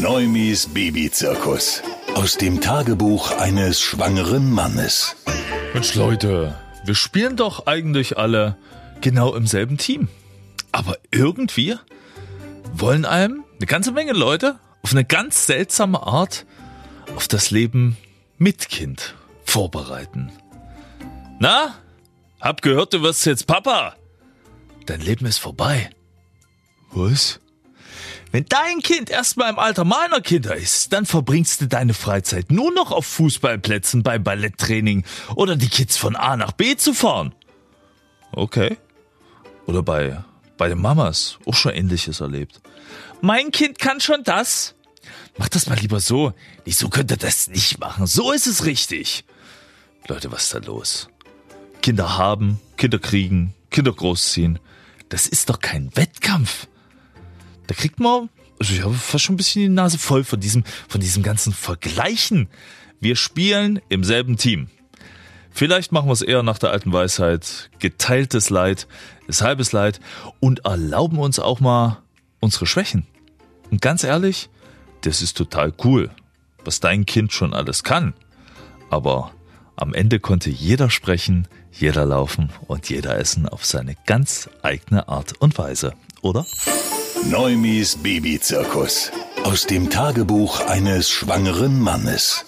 Neumis Babyzirkus. Aus dem Tagebuch eines schwangeren Mannes. Mensch Leute, wir spielen doch eigentlich alle genau im selben Team. Aber irgendwie wollen einem eine ganze Menge Leute auf eine ganz seltsame Art auf das Leben mit Kind vorbereiten. Na, hab gehört, du wirst jetzt Papa. Dein Leben ist vorbei. Was? Wenn dein Kind erstmal im Alter meiner Kinder ist, dann verbringst du deine Freizeit nur noch auf Fußballplätzen beim Balletttraining oder die Kids von A nach B zu fahren. Okay. Oder bei, bei den Mamas auch schon ähnliches erlebt. Mein Kind kann schon das. Mach das mal lieber so. Wieso könnt ihr das nicht machen? So ist es richtig. Leute, was ist da los? Kinder haben, Kinder kriegen, Kinder großziehen. Das ist doch kein Wettkampf. Da kriegt man, also ich habe fast schon ein bisschen die Nase voll von diesem, von diesem ganzen Vergleichen. Wir spielen im selben Team. Vielleicht machen wir es eher nach der alten Weisheit. Geteiltes Leid ist halbes Leid und erlauben uns auch mal unsere Schwächen. Und ganz ehrlich, das ist total cool, was dein Kind schon alles kann. Aber am Ende konnte jeder sprechen, jeder laufen und jeder essen auf seine ganz eigene Art und Weise, oder? Neumis Babyzirkus. Aus dem Tagebuch eines schwangeren Mannes.